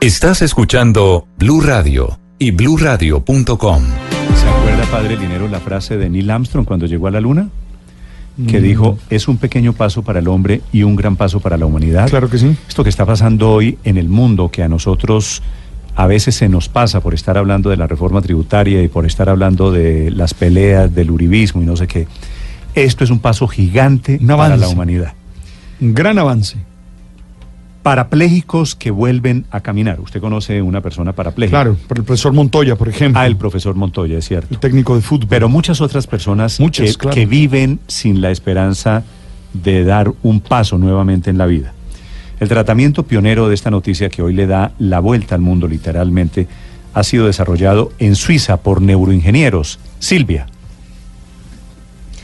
Estás escuchando Blue Radio y bluradio.com. ¿Se acuerda, padre Dinero, la frase de Neil Armstrong cuando llegó a la luna? Que Mm. dijo, es un pequeño paso para el hombre y un gran paso para la humanidad. Claro que sí. Esto que está pasando hoy en el mundo, que a nosotros a veces se nos pasa por estar hablando de la reforma tributaria y por estar hablando de las peleas, del uribismo y no sé qué. Esto es un paso gigante Un para la humanidad. Un gran avance. Parapléjicos que vuelven a caminar. Usted conoce una persona parapléjica. Claro, por el profesor Montoya, por ejemplo. Ah, el profesor Montoya, es cierto. el técnico de fútbol. Pero muchas otras personas Muchas, que, claro. que viven sin la esperanza de dar un paso nuevamente en la vida. El tratamiento pionero de esta noticia que hoy le da la vuelta al mundo literalmente ha sido desarrollado en Suiza por neuroingenieros. Silvia.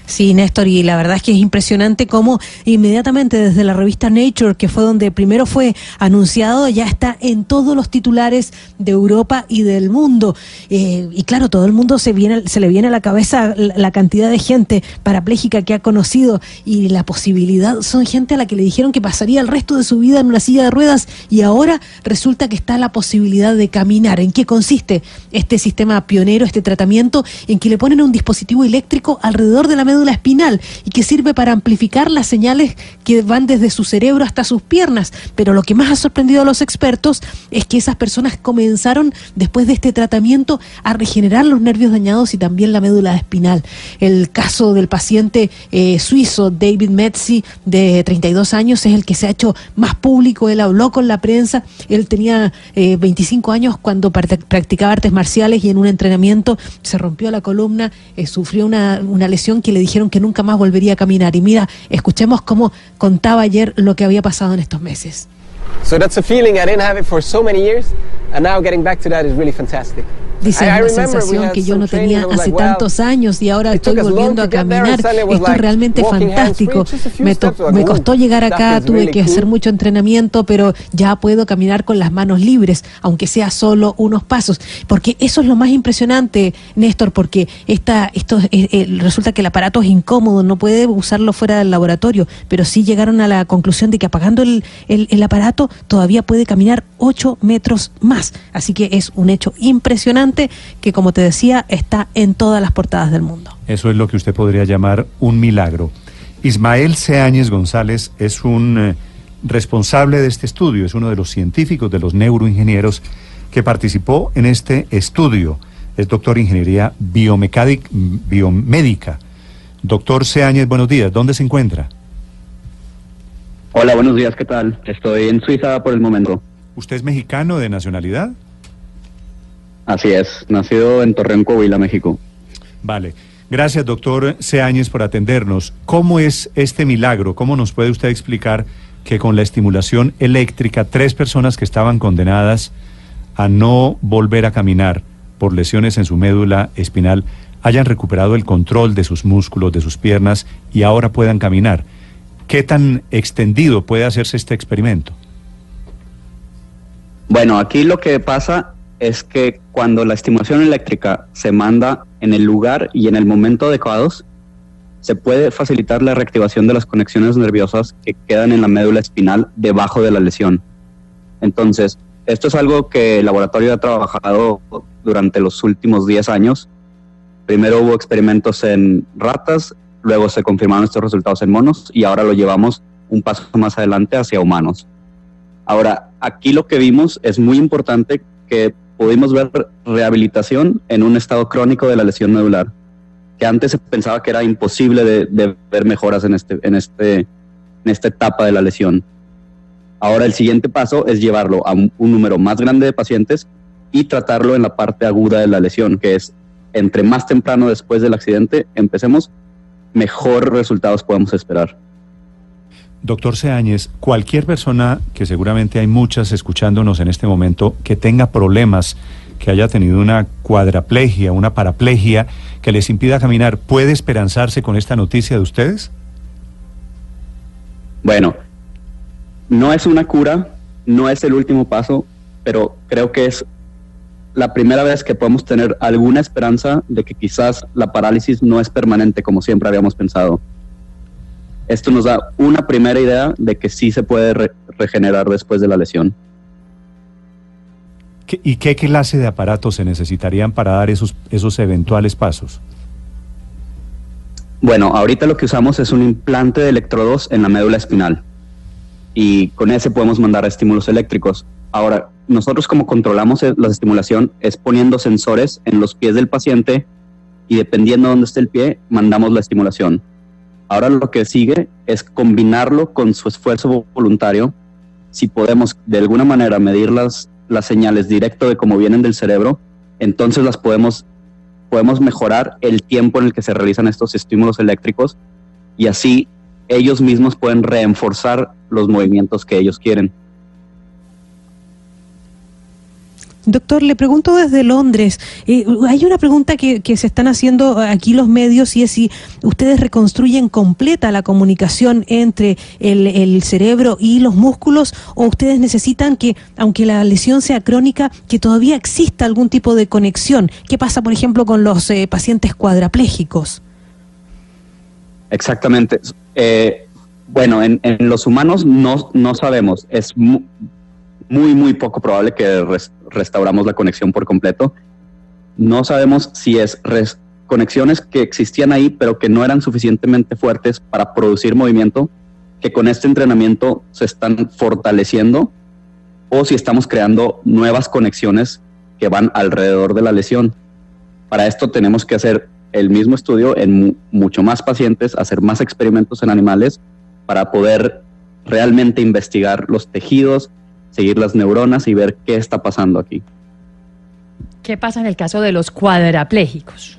Sí, Néstor, y la verdad es que es impresionante cómo inmediatamente desde la revista Nature, que fue donde primero fue anunciado, ya está en todos los titulares de Europa y del mundo. Eh, y claro, todo el mundo se, viene, se le viene a la cabeza la, cantidad de gente parapléjica que ha conocido y la posibilidad, son gente a la que le dijeron que pasaría el resto de su vida en una silla de ruedas y ahora resulta que está la posibilidad de caminar. ¿En qué consiste este sistema pionero, este tratamiento? En que le ponen un dispositivo eléctrico alrededor de la médula espinal y que sirve para amplificar las señales que van desde su cerebro hasta sus piernas. Pero lo que más ha sorprendido a los expertos es que esas personas comenzaron después de este tratamiento a regenerar los nervios dañados y también la médula espinal. El caso del paciente eh, suizo David Metzi de 32 años es el que se ha hecho más público. Él habló con la prensa. Él tenía eh, 25 años cuando practicaba artes marciales y en un entrenamiento se rompió la columna, eh, sufrió una, una lesión que le dijeron que nunca más volvería a caminar. Y mira, escuchemos cómo contaba ayer lo que había pasado en estos meses. So that's a feeling I didn't have it for so many years, and now getting back to that is really fantastic. Dice, es una sensación que yo no tenía hace tantos años y ahora estoy volviendo a caminar. Esto es realmente fantástico. Me, me costó llegar acá, tuve que hacer mucho entrenamiento, pero ya puedo caminar con las manos libres, aunque sea solo unos pasos. Porque eso es lo más impresionante, Néstor, porque esta, esto eh, eh, resulta que el aparato es incómodo, no puede usarlo fuera del laboratorio, pero sí llegaron a la conclusión de que apagando el, el- el aparato todavía puede caminar 8 metros más. Así que es un hecho impresionante que, como te decía, está en todas las portadas del mundo. Eso es lo que usted podría llamar un milagro. Ismael Seáñez González es un eh, responsable de este estudio, es uno de los científicos, de los neuroingenieros que participó en este estudio. Es doctor en ingeniería biomédica. Doctor Seáñez, buenos días. ¿Dónde se encuentra? Hola, buenos días, ¿qué tal? Estoy en Suiza por el momento. ¿Usted es mexicano de nacionalidad? Así es, nacido en Torreón, Coahuila, México. Vale. Gracias, doctor Seáñez, por atendernos. ¿Cómo es este milagro? ¿Cómo nos puede usted explicar que con la estimulación eléctrica, tres personas que estaban condenadas a no volver a caminar por lesiones en su médula espinal hayan recuperado el control de sus músculos, de sus piernas y ahora puedan caminar? ¿Qué tan extendido puede hacerse este experimento? Bueno, aquí lo que pasa es que cuando la estimulación eléctrica se manda en el lugar y en el momento adecuados, se puede facilitar la reactivación de las conexiones nerviosas que quedan en la médula espinal debajo de la lesión. Entonces, esto es algo que el laboratorio ha trabajado durante los últimos 10 años. Primero hubo experimentos en ratas, luego se confirmaron estos resultados en monos y ahora lo llevamos un paso más adelante hacia humanos. Ahora, aquí lo que vimos es muy importante que pudimos ver rehabilitación en un estado crónico de la lesión medular, que antes se pensaba que era imposible de, ver mejoras en, este, en, este, en esta etapa de la lesión. Ahora el siguiente paso es llevarlo a un, un número más grande de pacientes y tratarlo en la parte aguda de la lesión, que es entre más temprano después del accidente empecemos, mejor resultados podemos esperar. Doctor Seáñez, cualquier persona, que seguramente hay muchas escuchándonos en este momento, que tenga problemas, que haya tenido una cuadraplegia, una paraplegia, que les impida caminar, ¿puede esperanzarse con esta noticia de ustedes? Bueno, no es una cura, no es el último paso, pero creo que es la primera vez que podemos tener alguna esperanza de que quizás la parálisis no es permanente como siempre habíamos pensado. Esto nos da una primera idea de que sí se puede re- regenerar después de la lesión. ¿Qué- ¿Y qué clase de aparatos se necesitarían para dar esos, esos eventuales pasos? Bueno, ahorita lo que usamos es un implante de electrodos en la médula espinal y con ese podemos mandar estímulos eléctricos. Ahora, nosotros como controlamos e- la estimulación es poniendo sensores en los pies del paciente y dependiendo de dónde esté el pie, mandamos la estimulación. Ahora lo que sigue es combinarlo con su esfuerzo voluntario. Si podemos de alguna manera medir las, las señales directo de cómo vienen del cerebro, entonces las podemos podemos mejorar el tiempo en el que se realizan estos estímulos eléctricos y así ellos mismos pueden reenforzar los movimientos que ellos quieren. Doctor, le pregunto desde Londres. eh, hay una pregunta que, que se están haciendo aquí los medios y es si ustedes reconstruyen completa la comunicación entre el, el cerebro y los músculos o ustedes necesitan que, aunque la lesión sea crónica, que todavía exista algún tipo de conexión. ¿Qué pasa, por ejemplo, con los eh, pacientes cuadraplégicos? Exactamente. Eh, bueno, en, en los humanos no, no sabemos. Es muy, muy poco probable que res- restauramos la conexión por completo. No sabemos si es conexiones que existían ahí, pero que no eran suficientemente fuertes para producir movimiento, que con este entrenamiento se están fortaleciendo, o si estamos creando nuevas conexiones que van alrededor de la lesión. Para esto tenemos que hacer el mismo estudio en mu- mucho más pacientes, hacer más experimentos en animales para poder realmente investigar los tejidos, seguir las neuronas y ver qué está pasando aquí. ¿Qué pasa en el caso de los cuadraplégicos?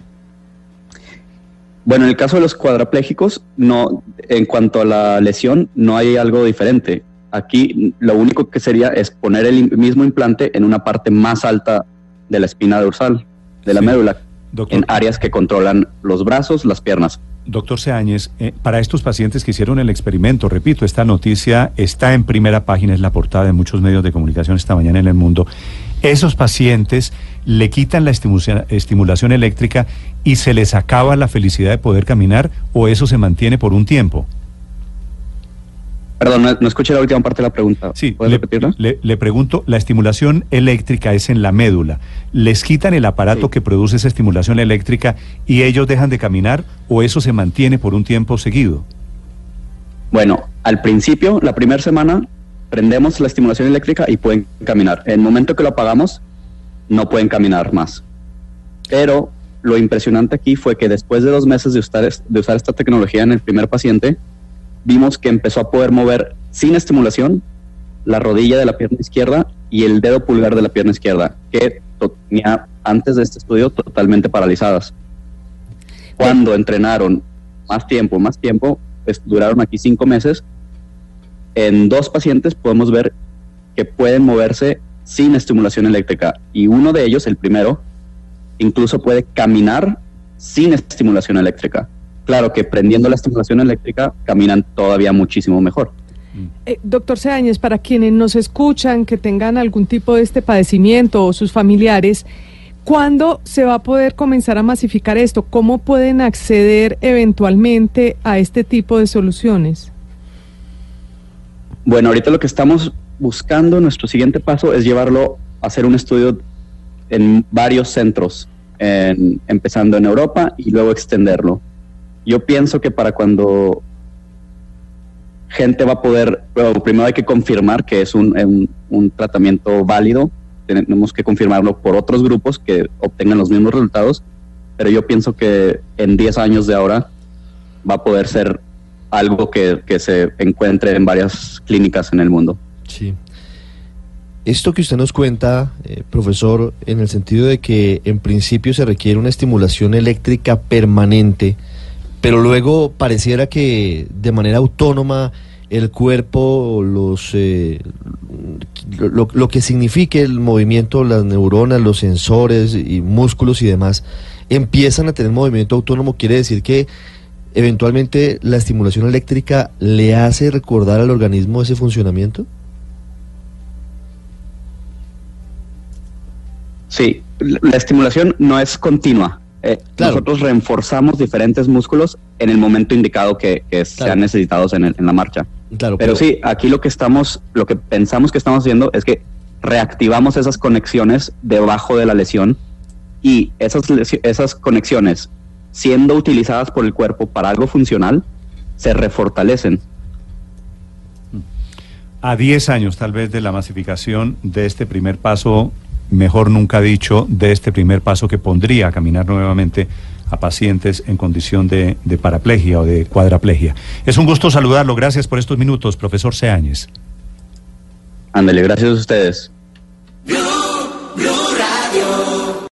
Bueno, en el caso de los cuadraplégicos, no, en cuanto a la lesión, no hay algo diferente. Aquí lo único que sería es poner el mismo implante en una parte más alta de la espina dorsal, de la Sí. médula, Doctor, en áreas que controlan los brazos, las piernas. Doctor Seáñez, eh, para estos pacientes que hicieron el experimento, repito, esta noticia está en primera página, es la portada de muchos medios de comunicación esta mañana en el mundo. Esos pacientes le quitan la estimulación, estimulación eléctrica y se les acaba la felicidad de poder caminar o eso se mantiene por un tiempo. Perdón, no, no escuché la última parte de la pregunta. Sí, ¿Puedes le, repetirla? le- le pregunto, la estimulación eléctrica es en la médula. ¿Les quitan el aparato Sí. que produce esa estimulación eléctrica y ellos dejan de caminar o eso se mantiene por un tiempo seguido? Bueno, al principio, la primera semana, prendemos la estimulación eléctrica y pueden caminar. En el momento que lo apagamos, no pueden caminar más. Pero lo impresionante aquí fue que después de dos meses de usar, es- de usar esta tecnología en el primer paciente, vimos que empezó a poder mover sin estimulación la rodilla de la pierna izquierda y el dedo pulgar de la pierna izquierda, que tenía antes de este estudio totalmente paralizadas. Cuando entrenaron más tiempo, más tiempo, pues, duraron aquí cinco meses, en dos pacientes podemos ver que pueden moverse sin estimulación eléctrica y uno de ellos, el primero, incluso puede caminar sin estimulación eléctrica. Claro que prendiendo la estimulación eléctrica caminan todavía muchísimo mejor. Eh, doctor Seáñez, para quienes nos escuchan que tengan algún tipo de este padecimiento o sus familiares, ¿cuándo se va a poder comenzar a masificar esto? ¿Cómo pueden acceder eventualmente a este tipo de soluciones? Bueno, ahorita lo que estamos buscando, nuestro siguiente paso es llevarlo a hacer un estudio en varios centros, en- empezando en Europa y luego extenderlo. Yo pienso que para cuando gente va a poder, primero hay que confirmar que es un, un- un tratamiento válido, tenemos que confirmarlo por otros grupos que obtengan los mismos resultados, pero yo pienso que en 10 años de ahora va a poder ser algo que, que se encuentre en varias clínicas en el mundo. Sí. Esto que usted nos cuenta, eh, profesor, en el sentido de que en principio se requiere una estimulación eléctrica permanente, pero luego pareciera que de manera autónoma el cuerpo, los, eh, lo, lo que signifique el movimiento, las neuronas, los sensores y músculos y demás, empiezan a tener movimiento autónomo, quiere decir que eventualmente la estimulación eléctrica le hace recordar al organismo ese funcionamiento. Sí, la la estimulación no es continua. Eh, Claro. Nosotros reforzamos diferentes músculos en el momento indicado que, que Claro. sean necesitados en, el- en la marcha. Claro, Pero sí, aquí lo que estamos, lo que pensamos que estamos haciendo es que reactivamos esas conexiones debajo de la lesión y esas, esas conexiones, siendo utilizadas por el cuerpo para algo funcional, se refortalecen. A 10 años tal vez de la masificación de este primer paso, mejor nunca dicho, de este primer paso que pondría a caminar nuevamente a pacientes en condición de, paraplegia o de cuadraplegia. Es un gusto saludarlo. Gracias por estos minutos, profesor Seáñez. Ándale, gracias a ustedes.